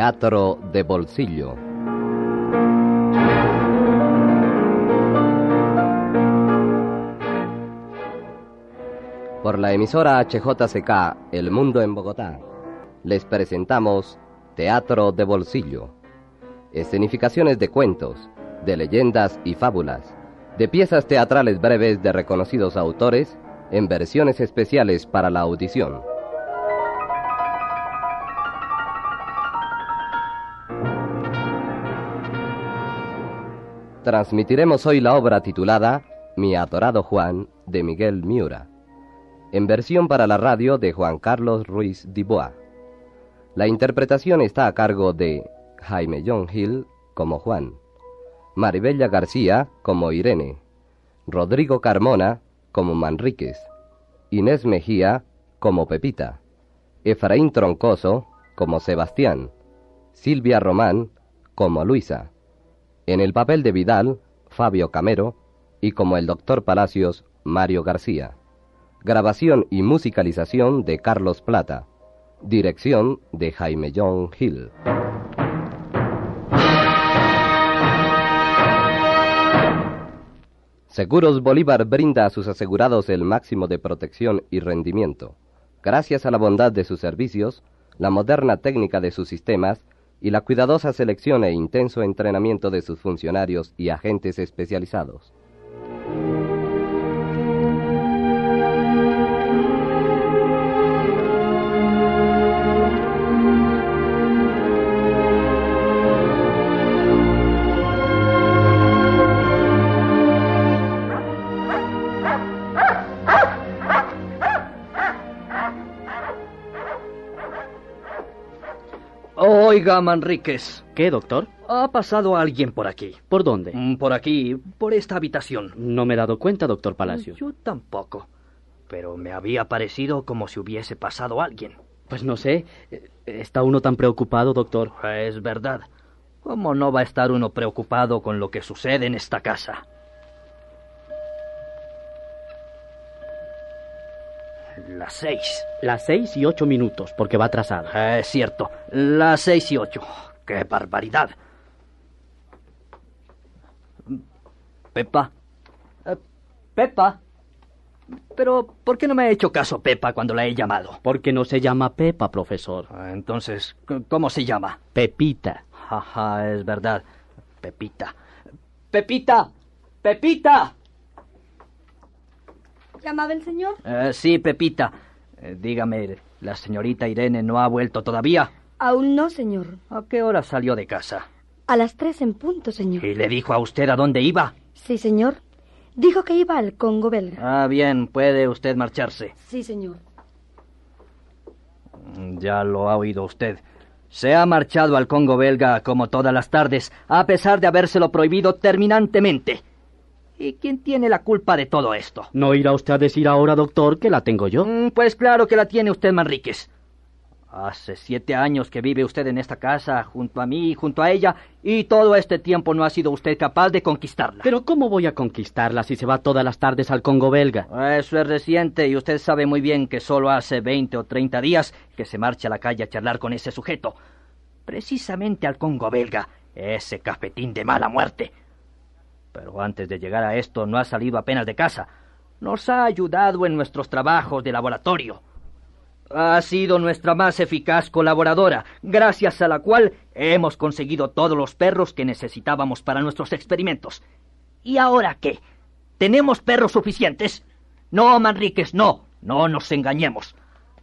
Teatro de bolsillo. Por la emisora HJCK El Mundo en Bogotá, les presentamos Teatro de Bolsillo. Escenificaciones de cuentos, de leyendas y fábulas, de piezas teatrales breves de reconocidos autores en versiones especiales para la audición. Transmitiremos hoy la obra titulada Mi adorado Juan de Miguel Miura, en versión para la radio de Juan Carlos Ruiz Dibois. La interpretación está a cargo de Jaime John Hill como Juan, Maribella García como Irene, Rodrigo Carmona como Manríquez, Inés Mejía como Pepita, Efraín Troncoso como Sebastián, Silvia Román como Luisa. En el papel de Vidal, Fabio Camero, y como el doctor Palacios, Mario García. Grabación y musicalización de Carlos Plata. Dirección de Jaime John Hill. Seguros Bolívar brinda a sus asegurados el máximo de protección y rendimiento. Gracias a la bondad de sus servicios, la moderna técnica de sus sistemas y la cuidadosa selección e intenso entrenamiento de sus funcionarios y agentes especializados. Oiga, Manríquez. ¿Qué, doctor? Ha pasado alguien por aquí. ¿Por dónde? Mm, Por aquí, por esta habitación. No me he dado cuenta, doctor Palacios. Yo tampoco. Pero me había parecido como si hubiese pasado alguien. Pues no sé. ¿Está uno tan preocupado, doctor? Es verdad. ¿Cómo no va a estar uno preocupado con lo que sucede en esta casa? Las seis. Las seis y ocho minutos, porque va atrasada. Es cierto, las seis y ocho. ¡Qué barbaridad! Pepa. Eh, Pepa. Pero, ¿por qué no me ha hecho caso Pepa cuando la he llamado? Porque no se llama Pepa, profesor. Ah, Entonces, ¿cómo se llama? Pepita. Ajá, es verdad. Pepita. ¡Pepita! ¡Pepita! ¿Llamaba el señor? Eh, sí, Pepita. Eh, dígame, ¿la señorita Irene no ha vuelto todavía? Aún no, señor. ¿A qué hora salió de casa? A las tres en punto, señor. ¿Y le dijo a usted a dónde iba? Sí, señor. Dijo que iba al Congo belga. Ah, bien, puede usted marcharse. Sí, señor. Ya lo ha oído usted. Se ha marchado al Congo belga como todas las tardes, a pesar de habérselo prohibido terminantemente. ¿Y quién tiene la culpa de todo esto? ¿No irá usted a decir ahora, doctor, que la tengo yo? Mm, Pues claro que la tiene usted, Manríquez. Hace siete años que vive usted en esta casa, junto a mí y junto a ella, y todo este tiempo no ha sido usted capaz de conquistarla. Pero ¿cómo voy a conquistarla si se va todas las tardes al Congo belga? Eso es reciente y usted sabe muy bien que solo hace veinte o treinta días que se marcha a la calle a charlar con ese sujeto. Precisamente al Congo belga, ese cafetín de mala muerte. Pero antes de llegar a esto no ha salido apenas de casa. Nos ha ayudado en nuestros trabajos de laboratorio. Ha sido nuestra más eficaz colaboradora, gracias a la cual hemos conseguido todos los perros que necesitábamos para nuestros experimentos. ¿Y ahora qué? ¿Tenemos perros suficientes? No, Manríquez, no. No nos engañemos.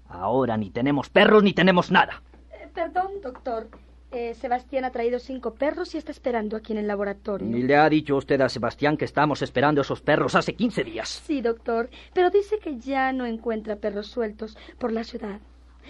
Ahora ni tenemos perros ni tenemos nada. Eh, perdón, doctor. Eh, Sebastián ha traído cinco perros y está esperando aquí en el laboratorio. Ni le ha dicho usted a Sebastián que estamos esperando esos perros hace 15 días. Sí, doctor, pero dice que ya no encuentra perros sueltos por la ciudad.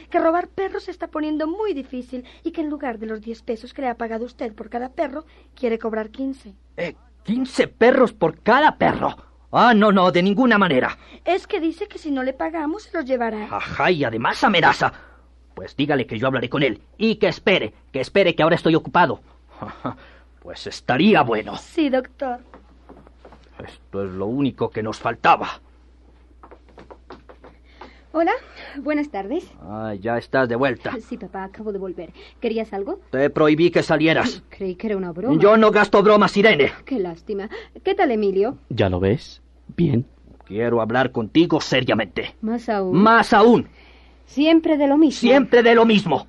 Que robar perros se está poniendo muy difícil y que en lugar de los 10 pesos que le ha pagado usted por cada perro, quiere cobrar 15. Eh, 15 perros por cada perro. Ah, no, no, de ninguna manera. Es que dice que si no le pagamos se los llevará. Ajá, y además amenaza. Pues dígale que yo hablaré con él y que espere, que espere que ahora estoy ocupado. Pues estaría bueno. Sí, doctor. Esto es lo único que nos faltaba. Hola, buenas tardes. Ah, ya estás de vuelta. Sí, papá, acabo de volver. ¿Querías algo? Te prohibí que salieras. Creí que era una broma. Yo no gasto bromas, Irene. Qué lástima. ¿Qué tal, Emilio? ¿Ya lo ves? Bien. Quiero hablar contigo seriamente. Más aún. Más aún. Siempre de lo mismo. Siempre de lo mismo.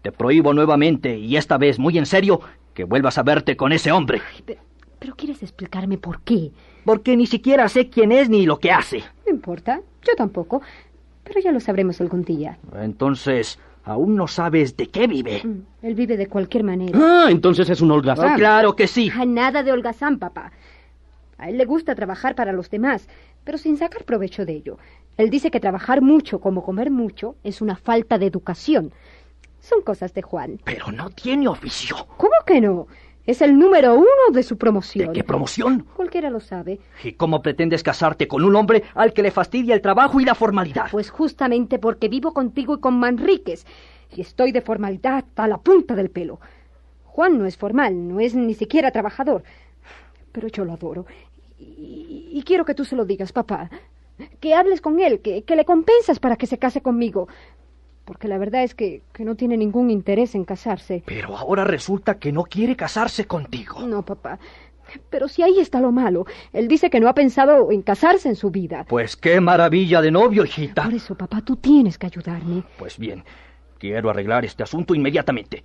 Te prohíbo nuevamente, y esta vez muy en serio, que vuelvas a verte con ese hombre. Ay, pero, pero ¿quieres explicarme por qué? Porque ni siquiera sé quién es ni lo que hace. No importa, yo tampoco. Pero ya lo sabremos algún día. Entonces, aún no sabes de qué vive. Mm, Él vive de cualquier manera. Ah, entonces es un holgazán. Ah, claro que sí. Ah, nada de holgazán, papá. A él le gusta trabajar para los demás, pero sin sacar provecho de ello. Él dice que trabajar mucho como comer mucho es una falta de educación. Son cosas de Juan. Pero no tiene oficio. ¿Cómo que no? Es el número uno de su ¿De promoción. qué promoción? Cualquiera lo sabe. ¿Y cómo pretendes casarte con un hombre al que le fastidia el trabajo y la formalidad? Pues justamente porque vivo contigo y con Manríquez. Y estoy de formalidad a la punta del pelo. Juan no es formal, no es ni siquiera trabajador. Pero yo lo adoro. Y, y quiero que tú se lo digas, papá. Que hables con él, que, que le compensas para que se case conmigo. Porque la verdad es que, que no tiene ningún interés en casarse. Pero ahora resulta que no quiere casarse contigo. No, papá. Pero si ahí está lo malo. Él dice que no ha pensado en casarse en su vida. Pues qué maravilla de novio, hijita. Por eso, papá, tú tienes que ayudarme. Pues bien, quiero arreglar este asunto inmediatamente.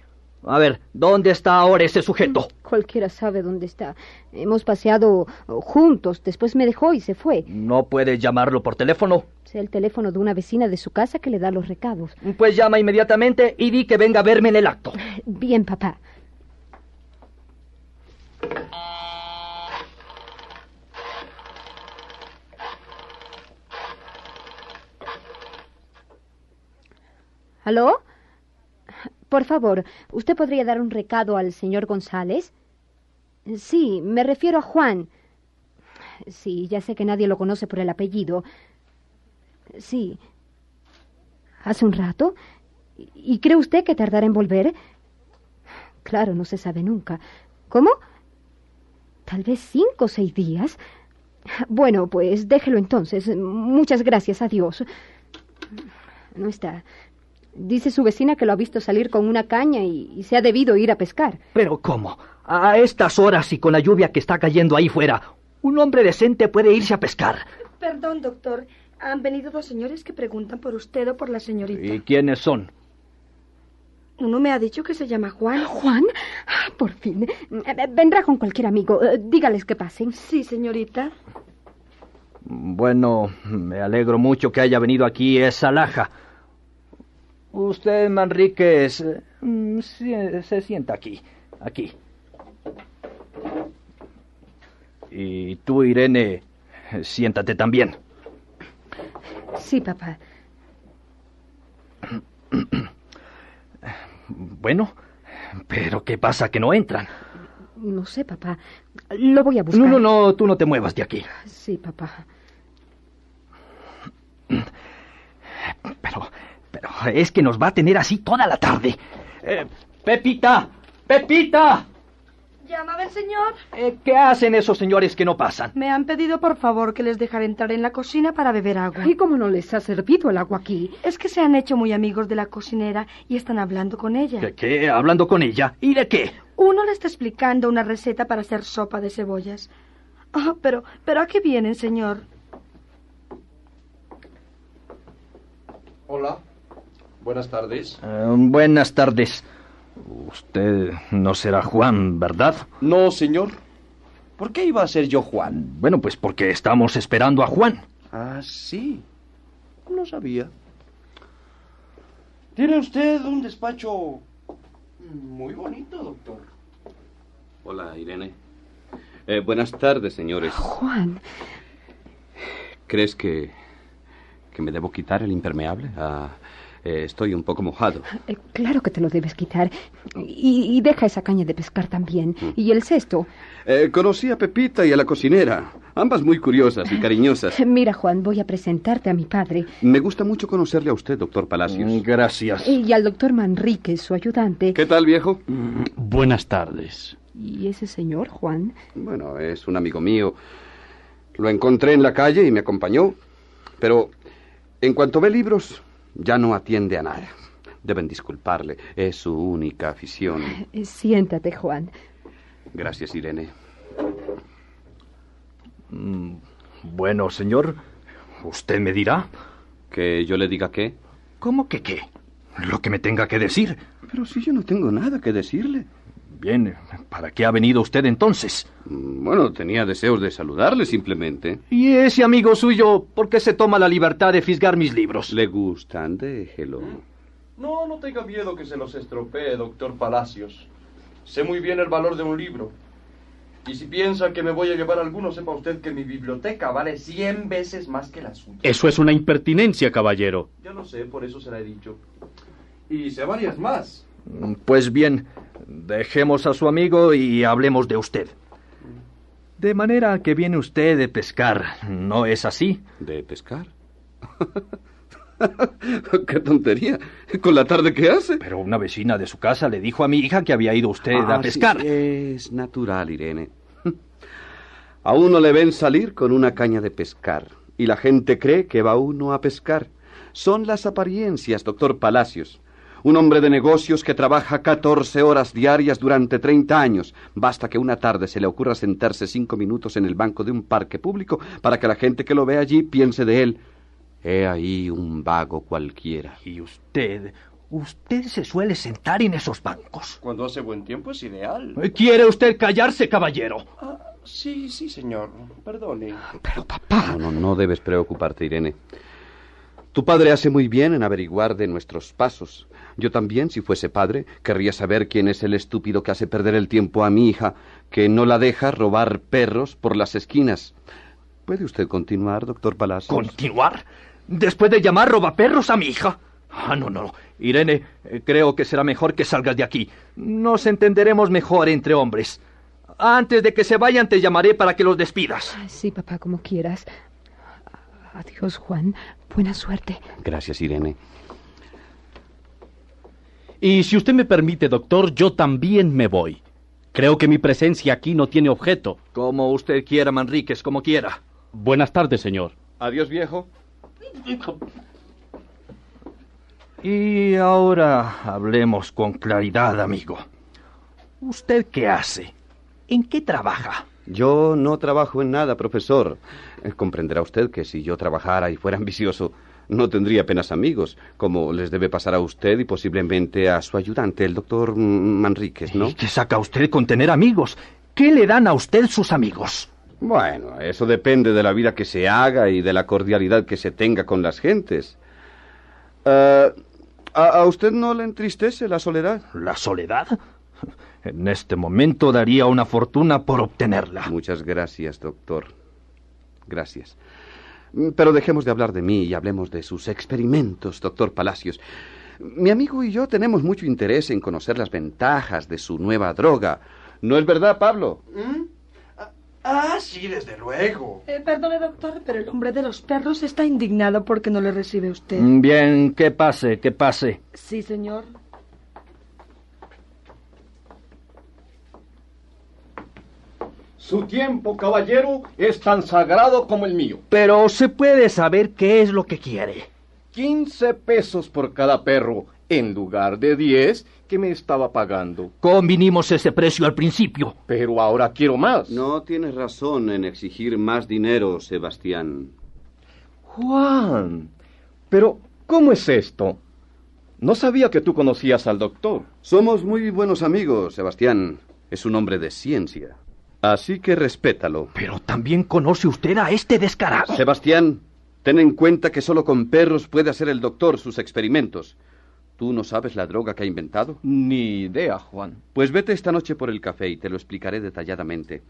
A ver, ¿dónde está ahora ese sujeto? Cualquiera sabe dónde está. Hemos paseado oh, juntos. Después me dejó y se fue. ¿No puedes llamarlo por teléfono? Sé el teléfono de una vecina de su casa que le da los recados. Pues llama inmediatamente y di que venga a verme en el acto. Bien, papá. ¿Aló? Por favor, ¿usted podría dar un recado al señor González? Sí, me refiero a Juan. Sí, ya sé que nadie lo conoce por el apellido. Sí. ¿Hace un rato? ¿Y cree usted que tardará en volver? Claro, no se sabe nunca. ¿Cómo? Tal vez cinco o seis días. Bueno, pues déjelo entonces. Muchas gracias, adiós. No está. Dice su vecina que lo ha visto salir con una caña y, y se ha debido ir a pescar. Pero ¿cómo? A estas horas y con la lluvia que está cayendo ahí fuera, un hombre decente puede irse a pescar. Perdón, doctor. Han venido dos señores que preguntan por usted o por la señorita. ¿Y quiénes son? Uno me ha dicho que se llama Juan. ¿Juan? Ah, Por fin. Eh, Vendrá con cualquier amigo. Eh, Dígales que pasen. Sí, señorita. Bueno, me alegro mucho que haya venido aquí esa laja. Usted, Manríquez, mm, se, se sienta aquí, aquí. Y tú, Irene, siéntate también. Sí, papá. Bueno, pero ¿qué pasa que no entran? No sé, papá. Lo voy a buscar. No, no, no, tú no te muevas de aquí. Sí, papá. Pero, es que nos va a tener así toda la tarde. Eh, Pepita, Pepita, ¿Llamaba el señor? Eh, ¿qué hacen esos señores que no pasan? Me han pedido por favor que les dejara entrar en la cocina para beber agua. ¿Y cómo no les ha servido el agua aquí? Es que se han hecho muy amigos de la cocinera y están hablando con ella. ¿Qué, qué? ¿Hablando con ella? ¿Y de qué? Uno le está explicando una receta para hacer sopa de cebollas. Ah, pero, pero ¿a qué vienen, señor? Hola. Buenas tardes. Eh, buenas tardes. Usted no será Juan, ¿verdad? No, señor. ¿Por qué iba a ser yo Juan? Bueno, pues porque estamos esperando a Juan. Ah, sí. No sabía. ¿Tiene usted un despacho Muy bonito, doctor. Hola, Irene. Eh, buenas tardes, señores. Juan, ¿Crees que, que me debo quitar el impermeable? Ah, eh, estoy un poco mojado. eh, claro que te lo debes quitar. Y, y deja esa caña de pescar también. Y el cesto. Eh, conocí a Pepita y a la cocinera, ambas muy curiosas y cariñosas. Mira, Juan, voy a presentarte a mi padre Me gusta mucho conocerle a usted, doctor Palacios. Gracias. y al doctor Manríquez, su ayudante. ¿Qué tal, viejo? Buenas tardes. ¿Y ese señor, Juan? Bueno, es un amigo mío. Lo encontré en la calle y me acompañó. Pero en cuanto ve libros, ya no atiende a nada. Deben disculparle. Es su única afición. Eh, Siéntate, Juan. Gracias, Irene. Mm, Bueno, señor, usted me dirá. ¿Que yo le diga qué? ¿Cómo que qué? Lo que me tenga que decir. Pero si yo no tengo nada que decirle. Bien, ¿para qué ha venido usted entonces? Mm, Bueno, tenía deseos de saludarle simplemente. Y ese amigo suyo, ¿por qué se toma la libertad de fisgar mis libros? ¿Le gustan? Déjelo. No, no tenga miedo que se los estropee, doctor Palacios. Sé muy bien el valor de un libro. Y si piensa que me voy a llevar alguno, sepa usted que mi biblioteca vale cien veces más que la suya. Eso es una impertinencia, caballero. Ya lo sé, por eso se la he dicho. Y sé varias más. Pues bien, dejemos a su amigo y hablemos de usted. De manera que viene usted de pescar, ¿no es así? ¿De pescar? ¡Qué tontería! ¿Con la tarde que hace? Pero una vecina de su casa le dijo a mi hija que había ido usted a Ah, sí, pescar. es natural, Irene. A uno le ven salir con una caña de pescar y la gente cree que va uno a pescar. Son las apariencias, doctor Palacios. Un hombre de negocios que trabaja 14 horas diarias durante 30 años. Basta que una tarde se le ocurra sentarse cinco minutos en el banco de un parque público para que la gente que lo ve allí piense de él. He ahí un vago cualquiera. Y usted, usted se suele sentar en esos bancos. Cuando hace buen tiempo es ideal. ¿Quiere usted callarse, caballero? Ah, sí, sí, señor. Perdone. Pero papá. No, no, no debes preocuparte, Irene. Tu padre hace muy bien en averiguar de nuestros pasos. Yo también, si fuese padre, querría saber quién es el estúpido que hace perder el tiempo a mi hija, que no la deja robar perros por las esquinas. ¿Puede usted continuar, doctor Palacios? ¿Continuar? ¿Después de llamar robaperros a mi hija? Ah, no, no. Irene, eh, creo que será mejor que salgas de aquí. Nos entenderemos mejor entre hombres. Antes de que se vayan te llamaré para que los despidas. Sí, papá, como quieras. Adiós, Juan. Buena suerte. Gracias, Irene. Y si usted me permite, doctor, yo también me voy. Creo que mi presencia aquí no tiene objeto. Como usted quiera, Manríquez, como quiera. Buenas tardes, señor. Adiós, viejo. Y ahora hablemos con claridad, amigo. ¿Usted qué hace? ¿En qué trabaja? Yo no trabajo en nada, profesor. Comprenderá usted que si yo trabajara y fuera ambicioso, no tendría apenas amigos, como les debe pasar a usted y posiblemente a su ayudante, el doctor Manríquez, ¿no? ¿Y qué saca usted con tener amigos? ¿Qué le dan a usted sus amigos? Bueno, eso depende de la vida que se haga y de la cordialidad que se tenga con las gentes. Eh, ¿a, a usted no le entristece la soledad? ¿La soledad? En este momento daría una fortuna por obtenerla. Muchas gracias, doctor. Gracias. Mm, Pero dejemos de hablar de mí y hablemos de sus experimentos, doctor Palacios. Mi amigo y yo tenemos mucho interés en conocer las ventajas de su nueva droga. ¿No es verdad, Pablo? Ah, sí, desde luego. Eh, perdone, doctor, pero el hombre de los perros está indignado porque no le recibe usted. Bien, que pase, que pase. Sí, señor. Su tiempo, caballero, es tan sagrado como el mío. Pero se puede saber qué es lo que quiere. 15 pesos por cada perro, en lugar de 10 que me estaba pagando. Convinimos ese precio al principio. Pero ahora quiero más. No tienes razón en exigir más dinero, Sebastián. Juan, pero ¿cómo es esto? No sabía que tú conocías al doctor. Somos muy buenos amigos, Sebastián. Es un hombre de ciencia. Así que respétalo. Pero también conoce usted a este descarado. Sebastián, ten en cuenta que solo con perros puede hacer el doctor sus experimentos. ¿Tú no sabes la droga que ha inventado? Ni idea, Juan. Pues vete esta noche por el café y te lo explicaré detalladamente.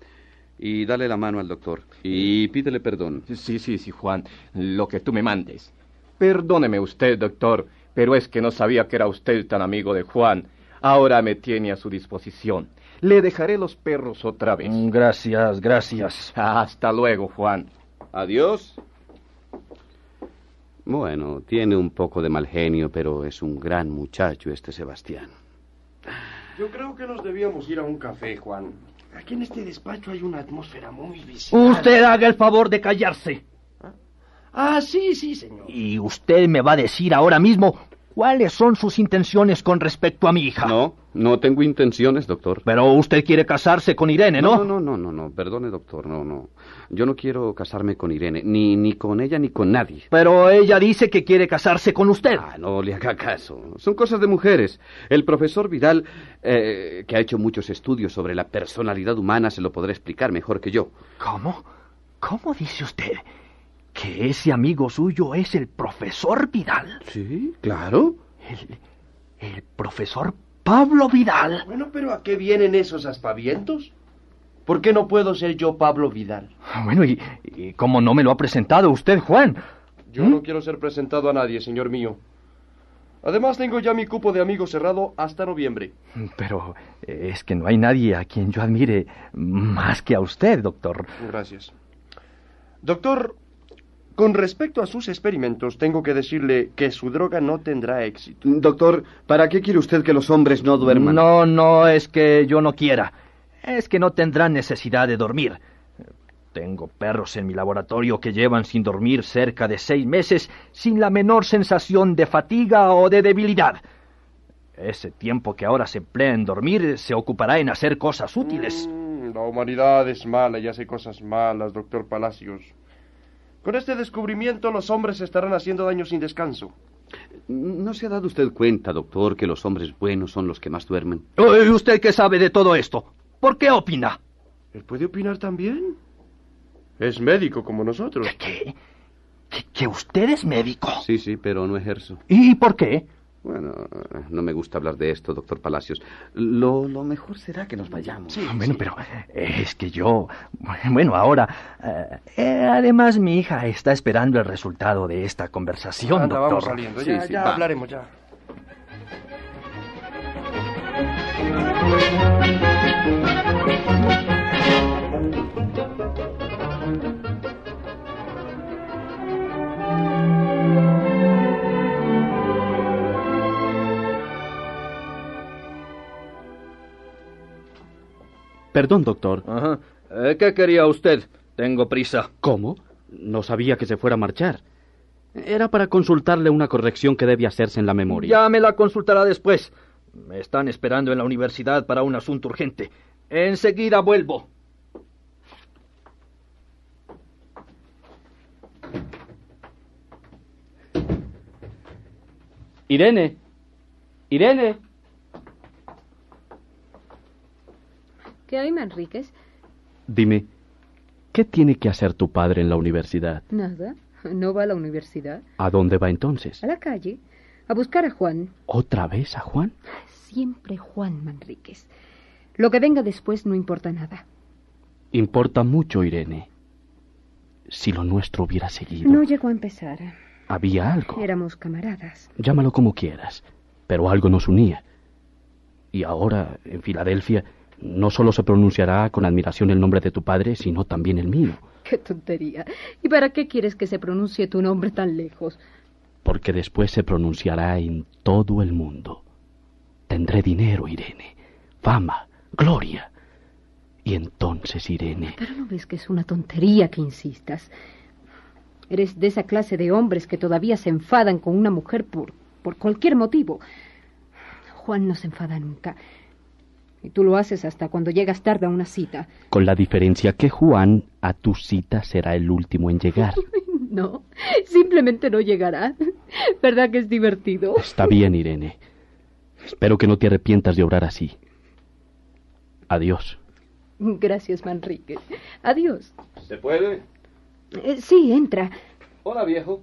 Y dale la mano al doctor. Y pídele perdón. Sí, sí, sí, Juan. Lo que tú me mandes. Perdóneme usted, doctor, pero es que no sabía que era usted tan amigo de Juan. Ahora me tiene a su disposición. Le dejaré los perros otra vez. Gracias, gracias. Hasta luego, Juan. Adiós. Bueno, tiene un poco de mal genio, pero es un gran muchacho este Sebastián. Yo creo que nos debíamos ir a un café, Juan. Aquí en este despacho hay una atmósfera muy visible. Usted haga el favor de callarse. Ah, sí, sí, señor. Y usted me va a decir ahora mismo cuáles son sus intenciones con respecto a mi hija. No, no tengo intenciones, doctor. Pero usted quiere casarse con Irene, ¿no? No, no, no, no, no. Perdone, doctor, no, no. Yo no quiero casarme con Irene, ni, ni con ella ni con nadie. Pero ella dice que quiere casarse con usted. Ah, no le haga caso. Son cosas de mujeres. El profesor Vidal, eh, que ha hecho muchos estudios sobre la personalidad humana, se lo podrá explicar mejor que yo. ¿Cómo? ¿Cómo dice usted? ¿Que ese amigo suyo es el profesor Vidal? Sí, claro. El, el profesor Pablo Vidal. Bueno, pero ¿a qué vienen esos aspavientos? ¿Por qué no puedo ser yo Pablo Vidal? Bueno, ¿y, y cómo no me lo ha presentado usted, Juan? Yo no quiero ser presentado a nadie, señor mío. Además, tengo ya mi cupo de amigo cerrado hasta noviembre. Pero es que no hay nadie a quien yo admire más que a usted, doctor. Gracias. Doctor, con respecto a sus experimentos, tengo que decirle que su droga no tendrá éxito. Doctor, ¿para qué quiere usted que los hombres no duerman? No, no es que yo no quiera. Es que no tendrán necesidad de dormir. Tengo perros en mi laboratorio que llevan sin dormir cerca de seis meses sin la menor sensación de fatiga o de debilidad. Ese tiempo que ahora se emplea en dormir se ocupará en hacer cosas útiles. Mm, la humanidad es mala y hace cosas malas, doctor Palacios. Con este descubrimiento los hombres estarán haciendo daño sin descanso. ¿No se ha dado usted cuenta, doctor, que los hombres buenos son los que más duermen? ¿Y usted qué sabe de todo esto? ¿Por qué opina? ¿Él puede opinar también? Es médico como nosotros. ¿Qué? ¿Que, que usted es médico? Sí, sí, pero no ejerzo. ¿Y por qué? Bueno, no me gusta hablar de esto, doctor Palacios. Lo, lo mejor será que nos vayamos. Sí, bueno, pero es que yo... Bueno, ahora... eh, además, mi hija está esperando el resultado de esta conversación, Anda, doctor. vamos saliendo. Ya, Sí, sí, ya va. hablaremos, ya. Perdón, doctor. Ajá. Eh, ¿Qué quería usted? Tengo prisa. ¿Cómo? No sabía que se fuera a marchar. Era para consultarle una corrección que debe hacerse en la memoria. Ya me la consultará después. Me están esperando en la universidad para un asunto urgente. Enseguida vuelvo. Irene. Irene. ¿Qué hay, Manríquez? Dime, ¿qué tiene que hacer tu padre en la universidad? Nada. No va a la universidad. ¿A dónde va entonces? A la calle. A buscar a Juan. ¿Otra vez a Juan? Siempre Juan Manríquez. Lo que venga después no importa nada. Importa mucho, Irene. Si lo nuestro hubiera seguido. No llegó a empezar. Había algo. Éramos camaradas. Llámalo como quieras. Pero algo nos unía. Y ahora, en Filadelfia, no solo se pronunciará con admiración el nombre de tu padre, sino también el mío. Qué tontería. ¿Y para qué quieres que se pronuncie tu nombre tan lejos? Porque después se pronunciará en todo el mundo. Tendré dinero, Irene. Fama, gloria. Y entonces, Irene. Pero no ves que es una tontería que insistas. Eres de esa clase de hombres que todavía se enfadan con una mujer por, por cualquier motivo. Juan no se enfada nunca. Y tú lo haces hasta cuando llegas tarde a una cita. Con la diferencia que Juan a tu cita será el último en llegar. No, simplemente no llegará. ¿Verdad que es divertido? Está bien, Irene. Espero que no te arrepientas de obrar así. Adiós. Gracias, Manrique. Adiós. ¿Se puede? Eh, sí, entra. Hola, viejo.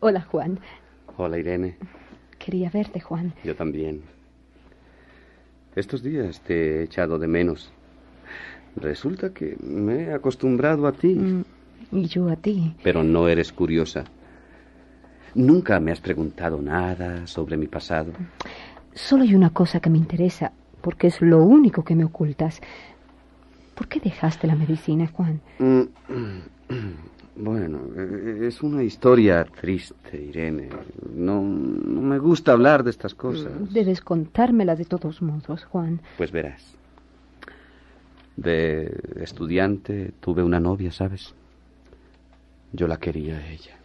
Hola, Juan. Hola, Irene. Quería verte, Juan. Yo también. Estos días te he echado de menos. Resulta que me he acostumbrado a ti. Mm, y yo a ti. Pero no eres curiosa. Nunca me has preguntado nada sobre mi pasado. Solo hay una cosa que me interesa, porque es lo único que me ocultas. ¿Por qué dejaste la medicina, Juan? Mm, Bueno, eh, es una historia triste, Irene. No, no me gusta hablar de estas cosas. Debes contármela de todos modos, Juan. Pues verás. De estudiante tuve una novia, ¿sabes? Yo la quería a ella.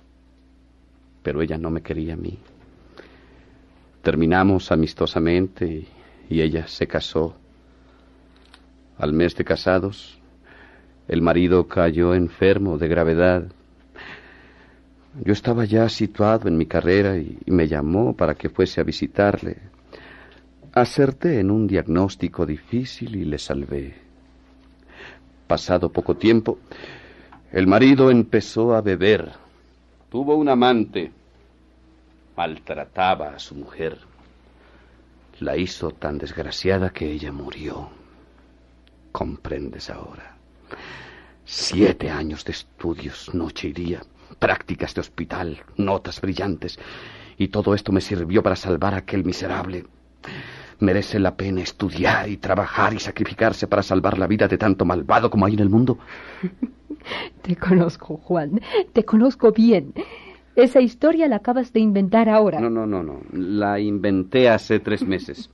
Pero ella no me quería a mí. Terminamos amistosamente y, y ella se casó. Al mes de casados, el marido cayó enfermo de gravedad. Yo estaba ya situado en mi carrera y, me llamó para que fuese a visitarle. Acerté en un diagnóstico difícil y le salvé. Pasado poco tiempo, el marido empezó a beber. Tuvo un amante. Maltrataba a su mujer. La hizo tan desgraciada que ella murió. Comprendes ahora. Siete años de estudios, noche y día, prácticas de hospital, notas brillantes, y todo esto me sirvió para salvar a aquel miserable. ¿Merece la pena estudiar y trabajar y sacrificarse para salvar la vida de tanto malvado como hay en el mundo? Te conozco, Juan. Te conozco bien. Esa historia la acabas de inventar ahora. No, no, no, no. La inventé hace tres meses.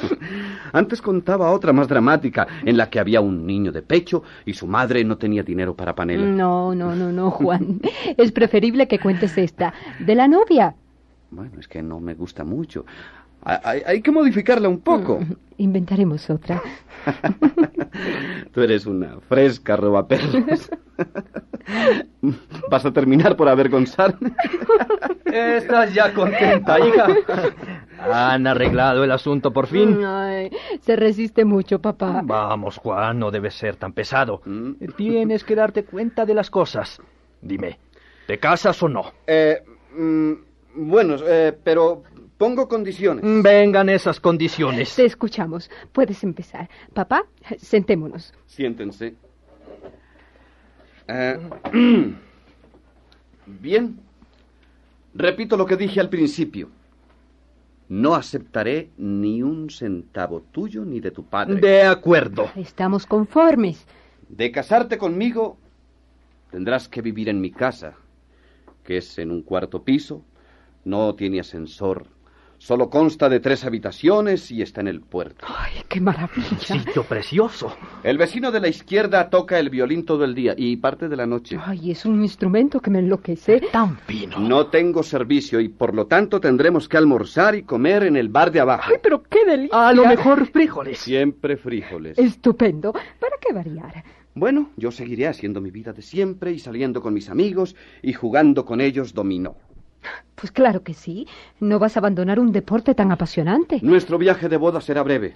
Antes contaba otra más dramática, en la que había un niño de pecho y su madre no tenía dinero para panela. No, no, no, no, Juan. es preferible que cuentes esta. De la novia. Bueno, es que no me gusta mucho. Hay, hay, que modificarla un poco. Mm, inventaremos otra. Tú eres una fresca robaperros. ¿Vas a terminar por avergonzarme? Estás ya contenta, hija. Han arreglado el asunto por fin. Ay, se resiste mucho, papá. Vamos, Juan, no debes ser tan pesado. Mm. Tienes que darte cuenta de las cosas. Dime, ¿te casas o no? Eh, mm, bueno, eh, pero pongo condiciones. Vengan esas condiciones. Te escuchamos. Puedes empezar. Papá, sentémonos. Siéntense. Eh, bien. Repito lo que dije al principio. No aceptaré ni un centavo tuyo ni de tu padre. De acuerdo. Estamos conformes. De casarte conmigo, tendrás que vivir en mi casa, que es en un cuarto piso, no tiene ascensor, solo consta de tres habitaciones y está en el puerto. ¡Ay, qué maravilla! Sitio precioso. El vecino de la izquierda toca el violín todo el día y parte de la noche. ¡Ay, es un instrumento que me enloquece! Tan fino. No tengo servicio y por lo tanto tendremos que almorzar y comer en el bar de abajo. ¡Ay, pero qué delicia! A lo mejor frijoles. Siempre frijoles. Estupendo. ¿Para qué variar? Bueno, yo seguiré haciendo mi vida de siempre y saliendo con mis amigos y jugando con ellos dominó. Pues claro que sí. No vas a abandonar un deporte tan apasionante. Nuestro viaje de boda será breve.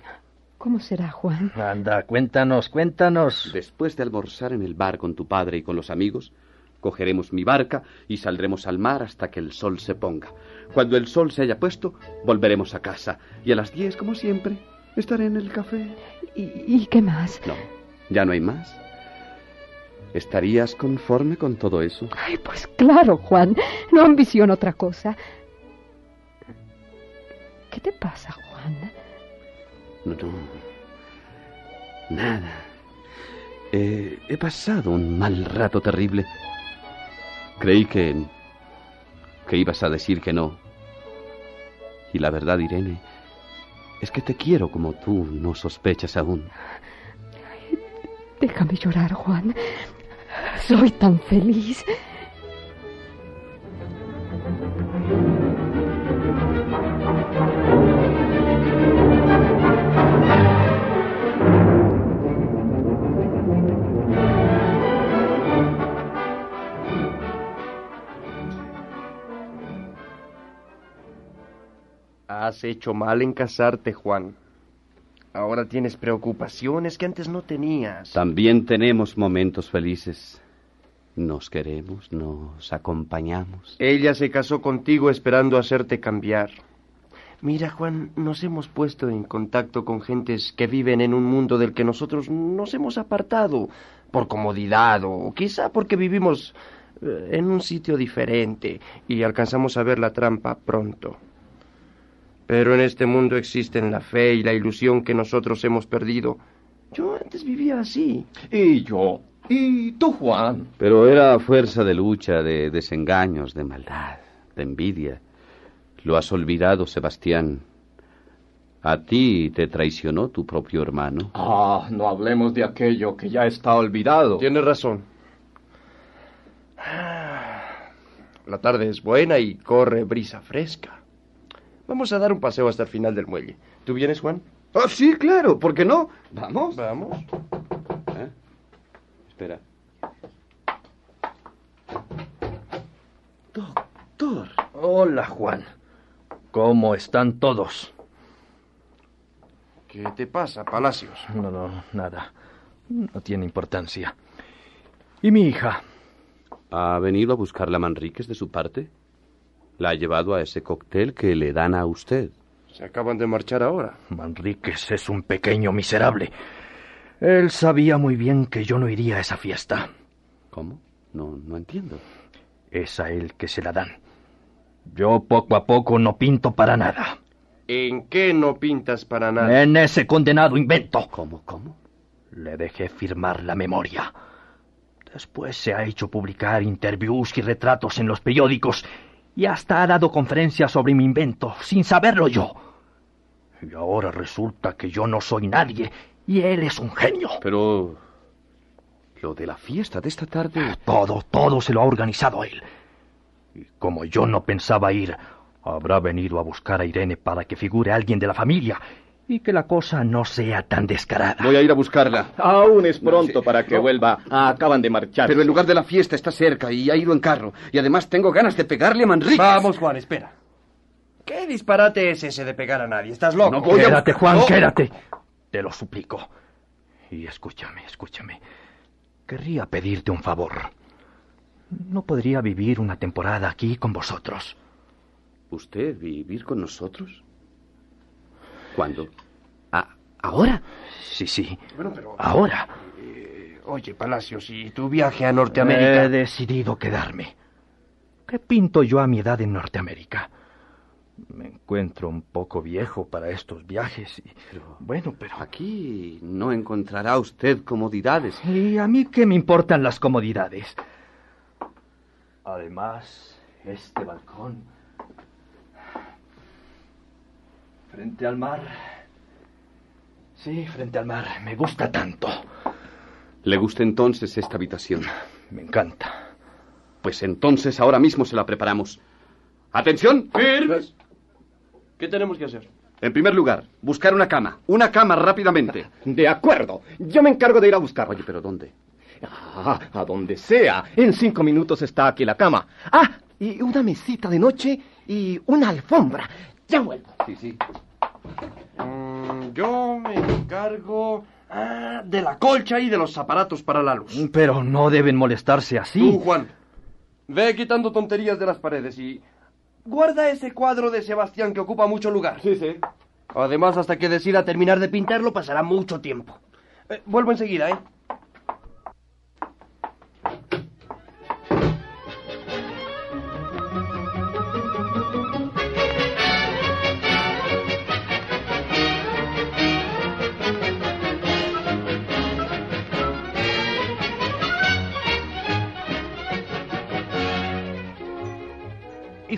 ¿Cómo será, Juan? Anda, cuéntanos, cuéntanos. Después de almorzar en el bar con tu padre y con los amigos, cogeremos mi barca y saldremos al mar hasta que el sol se ponga. Cuando el sol se haya puesto, volveremos a casa. Y a las diez, como siempre, estaré en el café. ¿Y, y qué más? No, ya no hay más. ¿Estarías conforme con todo eso? Ay, pues claro, Juan. No ambiciono otra cosa. ¿Qué te pasa, Juan? No, no. Nada. Eh, he pasado un mal rato terrible. Creí que... que ibas a decir que no. Y la verdad, Irene, es que te quiero como tú no sospechas aún. Déjame llorar, Juan. Soy tan feliz. Has hecho mal en casarte, Juan. Ahora tienes preocupaciones que antes no tenías. También tenemos momentos felices. Nos queremos, nos acompañamos. Ella se casó contigo esperando hacerte cambiar. Mira, Juan, nos hemos puesto en contacto con gentes que viven en un mundo del que nosotros nos hemos apartado por comodidad o quizá porque vivimos eh, en un sitio diferente y alcanzamos a ver la trampa pronto. Pero en este mundo existen la fe y la ilusión que nosotros hemos perdido. Yo antes vivía así. Y yo. Y tú, Juan. Pero era a fuerza de lucha, de desengaños, de maldad, de envidia. Lo has olvidado, Sebastián. A ti te traicionó tu propio hermano. Ah, no hablemos de aquello que ya está olvidado. Tienes razón. La tarde es buena y corre brisa fresca. Vamos a dar un paseo hasta el final del muelle. ¿Tú vienes, Juan? Ah, sí, claro, ¿por qué no? Vamos. Vamos. ¿Eh? Espera. Doctor. Hola, Juan. ¿Cómo están todos? ¿Qué te pasa, Palacios? No, no, nada. No tiene importancia. ¿Y mi hija? ¿Ha venido a buscar a Manríquez de su parte? ¿La ha llevado a ese cóctel que le dan a usted? Se acaban de marchar ahora. Manríquez es un pequeño miserable. Él sabía muy bien que yo no iría a esa fiesta. ¿Cómo? No, no entiendo. Es a él que se la dan. Yo poco a poco no pinto para nada. ¿En qué no pintas para nada? En ese condenado invento. ¿Cómo, cómo? Le dejé firmar la memoria. Después se ha hecho publicar interviews y retratos en los periódicos y hasta ha dado conferencias sobre mi invento, sin saberlo yo. Y ahora resulta que yo no soy nadie y él es un genio. Pero... Lo de la fiesta de esta tarde... Todo, todo se lo ha organizado él. Y como yo no pensaba ir, habrá venido a buscar a Irene para que figure alguien de la familia y que la cosa no sea tan descarada. Voy a ir a buscarla. Aún es pronto para que vuelva. acaban de marchar. Pero el lugar de la fiesta está cerca y ha ido en carro. Y además tengo ganas de pegarle a Manrique. Vamos, Juan, espera. ¿Qué disparate es ese de pegar a nadie? ¿Estás loco? No voy quédate, Juan, quédate. Te lo suplico. Y escúchame, escúchame. Querría pedirte un favor. ¿No podría vivir una temporada aquí con vosotros? ¿Usted vivir con nosotros? ¿Cuándo? ¿A ¿Ahora? Sí, sí. Bueno, pero... Ahora. Eh, oye, Palacios, ¿y tu viaje a Norteamérica? He decidido quedarme. ¿Qué pinto yo a mi edad en Norteamérica? Me encuentro un poco viejo para estos viajes. Y... Pero, bueno, pero... Aquí no encontrará usted comodidades. ¿Y a mí qué me importan las comodidades? Además, este balcón... Frente al mar. Sí, frente al mar. Me gusta tanto. ¿Le gusta entonces esta habitación? Me encanta. Pues entonces ahora mismo se la preparamos. ¡Atención! ¿Firmes? ¿Qué tenemos que hacer? En primer lugar, buscar una cama. Una cama rápidamente. De acuerdo. Yo me encargo de ir a buscar. Oye, pero ¿dónde? Ah, a donde sea. En cinco minutos está aquí la cama. Ah, y una mesita de noche y una alfombra. Ya vuelvo. Sí, sí. Mm, yo me encargo ah, de la colcha y de los aparatos para la luz. Pero no deben molestarse así. Tú, Juan, ve quitando tonterías de las paredes y guarda ese cuadro de Sebastián que ocupa mucho lugar. Sí, sí. Además, hasta que decida terminar de pintarlo pasará mucho tiempo. Eh, vuelvo enseguida, ¿eh?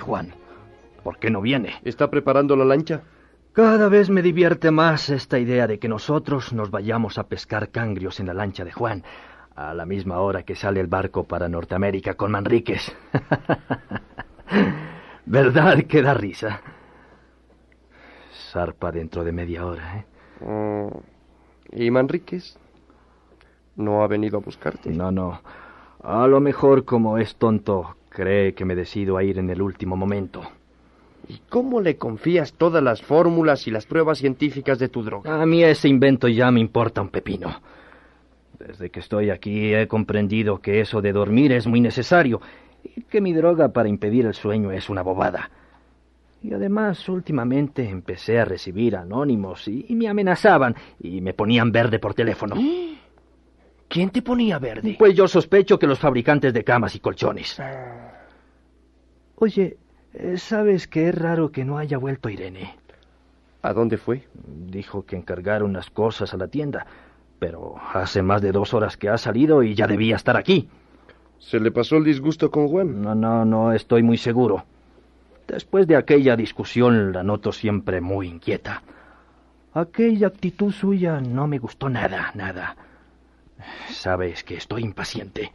Juan? ¿Por qué no viene? ¿Está preparando la lancha? Cada vez me divierte más esta idea de que nosotros nos vayamos a pescar cangrios en la lancha de Juan, a la misma hora que sale el barco para Norteamérica con Manríquez. ¿Verdad que da risa? Zarpa dentro de media hora, ¿eh? Mm, ¿Y Manríquez? ¿No ha venido a buscarte? No, no. A lo mejor, como es tonto, cree que me decido a ir en el último momento. ¿Y cómo le confías todas las fórmulas y las pruebas científicas de tu droga? A mí ese invento ya me importa un pepino. Desde que estoy aquí he comprendido que eso de dormir es muy necesario y que mi droga para impedir el sueño es una bobada. Y además, últimamente empecé a recibir anónimos y, y me amenazaban y me ponían verde por teléfono. ¿Quién te ponía verde? Pues yo sospecho que los fabricantes de camas y colchones. Oye, eh, ¿sabes que es raro que no haya vuelto Irene? ¿A dónde fue? Dijo que encargara unas cosas a la tienda, pero hace más de dos horas que ha salido y ya debía estar aquí. ¿Se le pasó el disgusto con Juan? No, no, no estoy muy seguro. Después de aquella discusión la noto siempre muy inquieta. Aquella actitud suya no me gustó nada, nada. Sabes que estoy impaciente.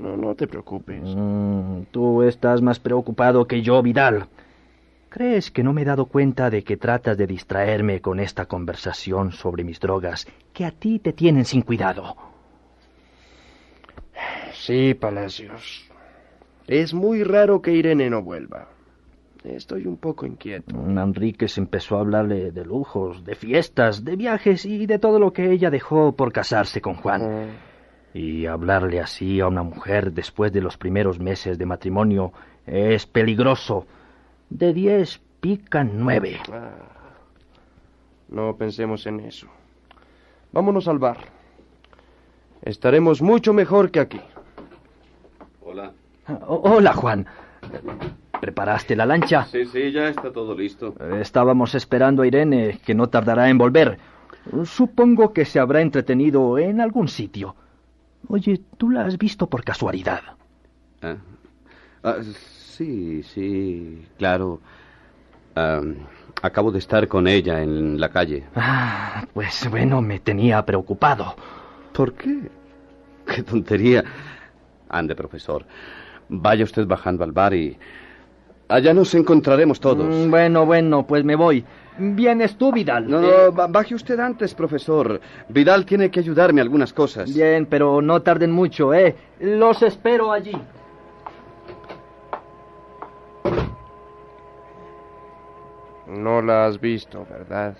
No, no te preocupes. Mm, tú estás más preocupado que yo, Vidal. ¿Crees que no me he dado cuenta de que tratas de distraerme con esta conversación sobre mis drogas que a ti te tienen sin cuidado? Sí, Palacios. Es muy raro que Irene no vuelva. Estoy un poco inquieto. Enríquez empezó a hablarle de lujos, de fiestas, de viajes y de todo lo que ella dejó por casarse con Juan. Ah. Y hablarle así a una mujer después de los primeros meses de matrimonio es peligroso. De diez pican nueve. Ah. No pensemos en eso. Vámonos al bar. Estaremos mucho mejor que aquí. Hola. O- hola, Juan. ¿Preparaste la lancha? Sí, sí, ya está todo listo. Estábamos esperando a Irene, que no tardará en volver. Supongo que se habrá entretenido en algún sitio. Oye, ¿tú la has visto por casualidad? Ah, ah, sí, sí, claro. Ah, acabo de estar con ella en la calle. Ah, pues bueno, me tenía preocupado. ¿Por qué? Qué tontería. Ande, profesor. Vaya usted bajando al bar y... Allá nos encontraremos todos. Mm, bueno, bueno, pues me voy. ¿Vienes tú, Vidal? No, Eh, no, ba- baje usted antes, profesor. Vidal tiene que ayudarme a algunas cosas. Bien, pero no tarden mucho, ¿eh? Los espero allí. No la has visto, ¿verdad?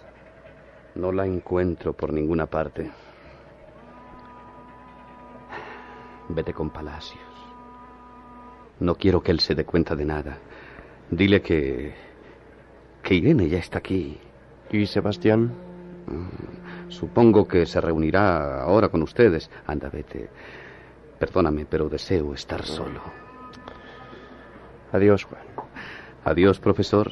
No la encuentro por ninguna parte. Vete con Palacios. No quiero que él se dé cuenta de nada. Dile que... que Irene ya está aquí. ¿Y Sebastián? Mm, Supongo que se reunirá ahora con ustedes. Anda, vete. Perdóname, pero deseo estar solo. Adiós, Juan. Adiós, profesor.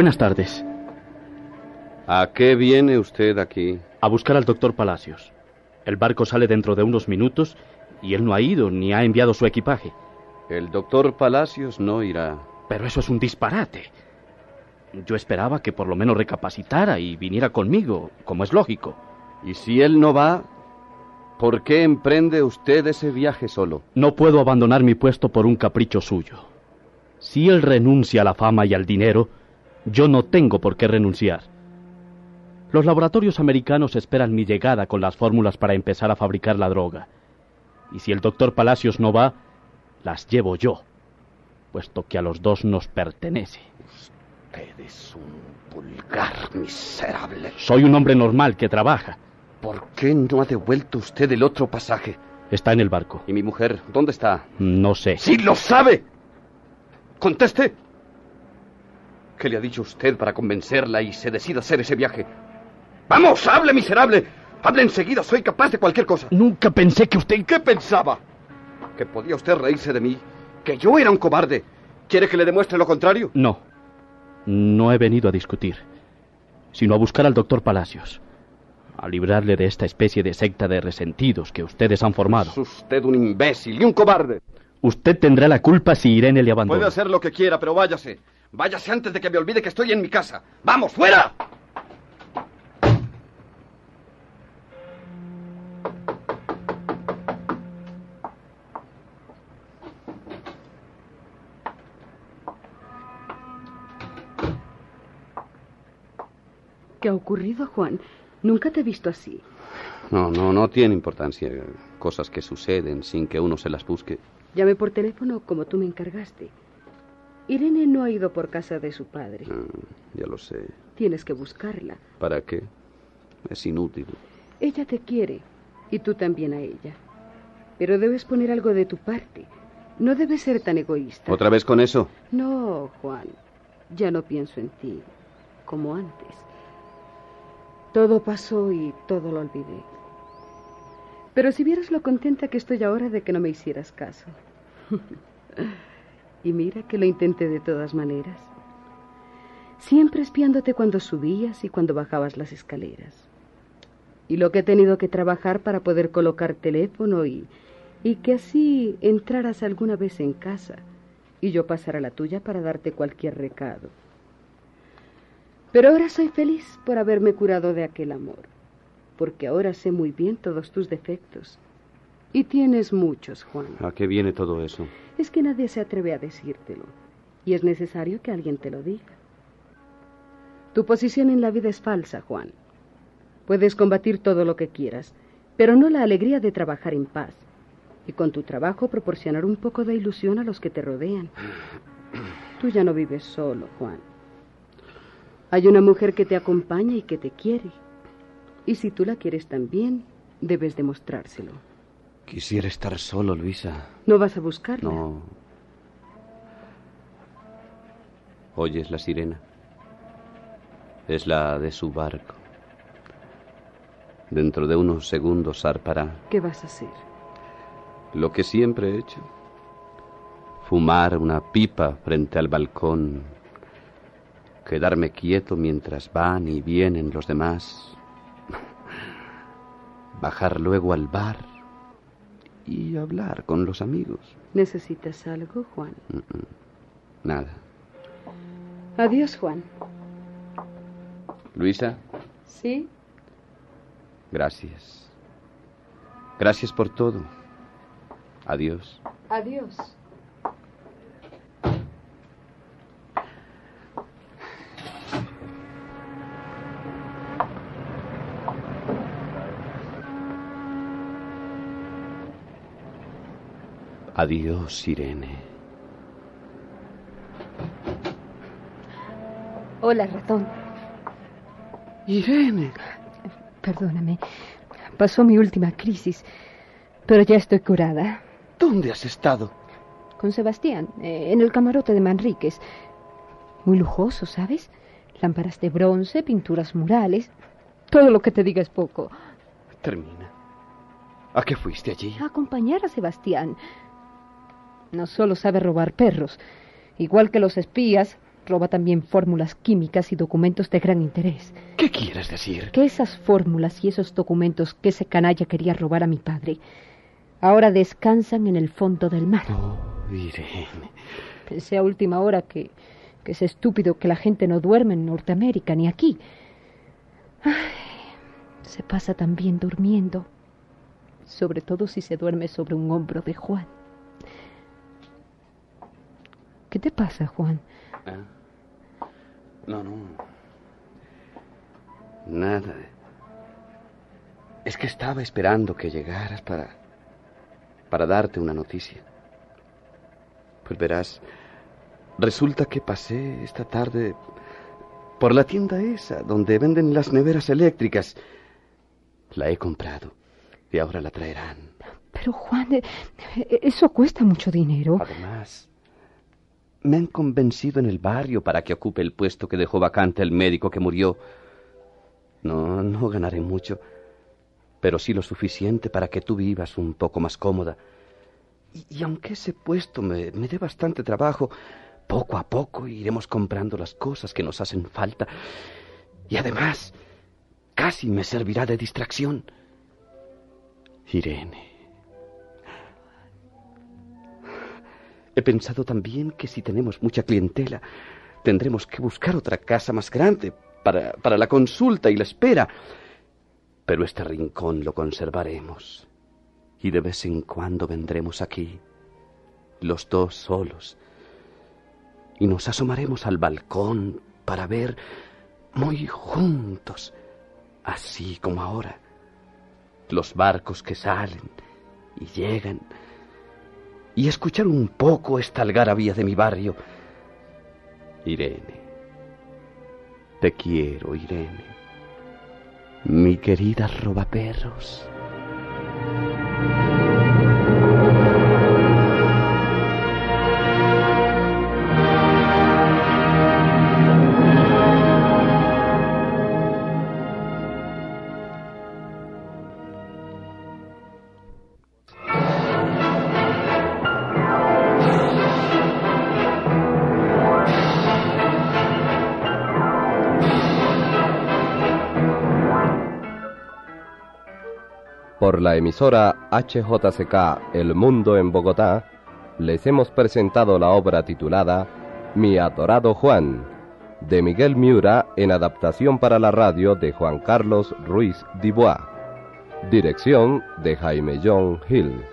Buenas tardes. ¿A qué viene usted aquí? A buscar al doctor Palacios. El barco sale dentro de unos minutos y él no ha ido ni ha enviado su equipaje. El doctor Palacios no irá. Pero eso es un disparate. Yo esperaba que por lo menos recapacitara y viniera conmigo, como es lógico. Y si él no va, ¿por qué emprende usted ese viaje solo? No puedo abandonar mi puesto por un capricho suyo. Si él renuncia a la fama y al dinero, yo no tengo por qué renunciar. Los laboratorios americanos esperan mi llegada con las fórmulas para empezar a fabricar la droga. Y si el doctor Palacios no va, las llevo yo, puesto que a los dos nos pertenece. Usted es un vulgar miserable. Soy un hombre normal que trabaja. ¿Por qué no ha devuelto usted el otro pasaje? Está en el barco. ¿Y mi mujer? ¿Dónde está? No sé. ¡Sí lo sabe! ¡Conteste! ¿Qué le ha dicho usted para convencerla y se decida hacer ese viaje? ¡Vamos, hable, miserable! ¡Hable enseguida! Soy capaz de cualquier cosa. Nunca pensé que usted... ¿Qué pensaba? ¿Que podía usted reírse de mí? ¿Que yo era un cobarde? ¿Quiere que le demuestre lo contrario? No. No he venido a discutir, sino a buscar al doctor Palacios. A librarle de esta especie de secta de resentidos que ustedes han formado. Es usted un imbécil y un cobarde. Usted tendrá la culpa si Irene le abandona. Puede hacer lo que quiera, pero váyase. Váyase antes de que me olvide que estoy en mi casa. ¡Vamos, fuera! ¿Qué ha ocurrido, Juan? Nunca te he visto así. No, no, no tiene importancia. Cosas que suceden sin que uno se las busque. Llamé por teléfono como tú me encargaste. Irene no ha ido por casa de su padre. Ah, ya lo sé. Tienes que buscarla. ¿Para qué? Es inútil. Ella te quiere y tú también a ella. Pero debes poner algo de tu parte. No debes ser tan egoísta. ¿Otra vez con eso? No, Juan. Ya no pienso en ti como antes. Todo pasó y todo lo olvidé. Pero si vieras lo contenta que estoy ahora de que no me hicieras caso. y mira que lo intenté de todas maneras. Siempre espiándote cuando subías y cuando bajabas las escaleras. Y lo que he tenido que trabajar para poder colocar teléfono y, y que así entraras alguna vez en casa y yo pasara la tuya para darte cualquier recado. Pero ahora soy feliz por haberme curado de aquel amor, porque ahora sé muy bien todos tus defectos. Y tienes muchos, Juan. ¿A qué viene todo eso? Es que nadie se atreve a decírtelo, y es necesario que alguien te lo diga. Tu posición en la vida es falsa, Juan. Puedes combatir todo lo que quieras, pero no la alegría de trabajar en paz, y con tu trabajo proporcionar un poco de ilusión a los que te rodean. Tú ya no vives solo, Juan. Hay una mujer que te acompaña y que te quiere. Y si tú la quieres también, debes demostrárselo. Quisiera estar solo, Luisa. ¿No vas a buscarla? No. ¿Oyes la sirena? Es la de su barco. Dentro de unos segundos zarpará. ¿Qué vas a hacer? Lo que siempre he hecho. Fumar una pipa frente al balcón quedarme quieto mientras van y vienen los demás, bajar luego al bar y hablar con los amigos. ¿Necesitas algo, Juan? Nada. Adiós, Juan. Luisa. ¿Sí? Gracias. Gracias por todo. Adiós. Adiós. Adiós, Irene. Hola, ratón. Irene. Perdóname. Pasó mi última crisis, pero ya estoy curada. ¿Dónde has estado? Con Sebastián, eh, en el camarote de Manríquez. Muy lujoso, ¿sabes? Lámparas de bronce, pinturas murales. Todo lo que te diga es poco. Termina. ¿A qué fuiste allí? A acompañar a Sebastián. No solo sabe robar perros. Igual que los espías, roba también fórmulas químicas y documentos de gran interés. ¿Qué quieres decir? Que esas fórmulas y esos documentos que ese canalla quería robar a mi padre ahora descansan en el fondo del mar. Oh, Irene. Pensé a última hora que, que es estúpido que la gente no duerme en Norteamérica ni aquí. Ay, se pasa también durmiendo, sobre todo si se duerme sobre un hombro de Juan. ¿Qué te pasa, Juan? ¿Eh? No, no. Nada. Es que estaba esperando que llegaras para. para darte una noticia. Pues verás, resulta que pasé esta tarde por la tienda esa donde venden las neveras eléctricas. La he comprado y ahora la traerán. Pero Juan, eh, eso cuesta mucho dinero. Además, me han convencido en el barrio para que ocupe el puesto que dejó vacante el médico que murió. No, no ganaré mucho, pero sí lo suficiente para que tú vivas un poco más cómoda. Y, aunque ese puesto me, me dé bastante trabajo, poco a poco iremos comprando las cosas que nos hacen falta. Y además, casi me servirá de distracción. Irene. He pensado también que si tenemos mucha clientela, tendremos que buscar otra casa más grande para, para la consulta y la espera. Pero este rincón lo conservaremos. Y de vez en cuando vendremos aquí, los dos solos, y nos asomaremos al balcón para ver muy juntos, así como ahora. Los barcos que salen y llegan, y escuchar un poco esta algarabía de mi barrio. Irene, te quiero, Irene, mi querida robaperros. Emisora HJCK El Mundo en Bogotá, les hemos presentado la obra titulada Mi adorado Juan, de Miguel Miura en adaptación para la radio de Juan Carlos Ruiz Dibois. Dirección de Jaime John Hill.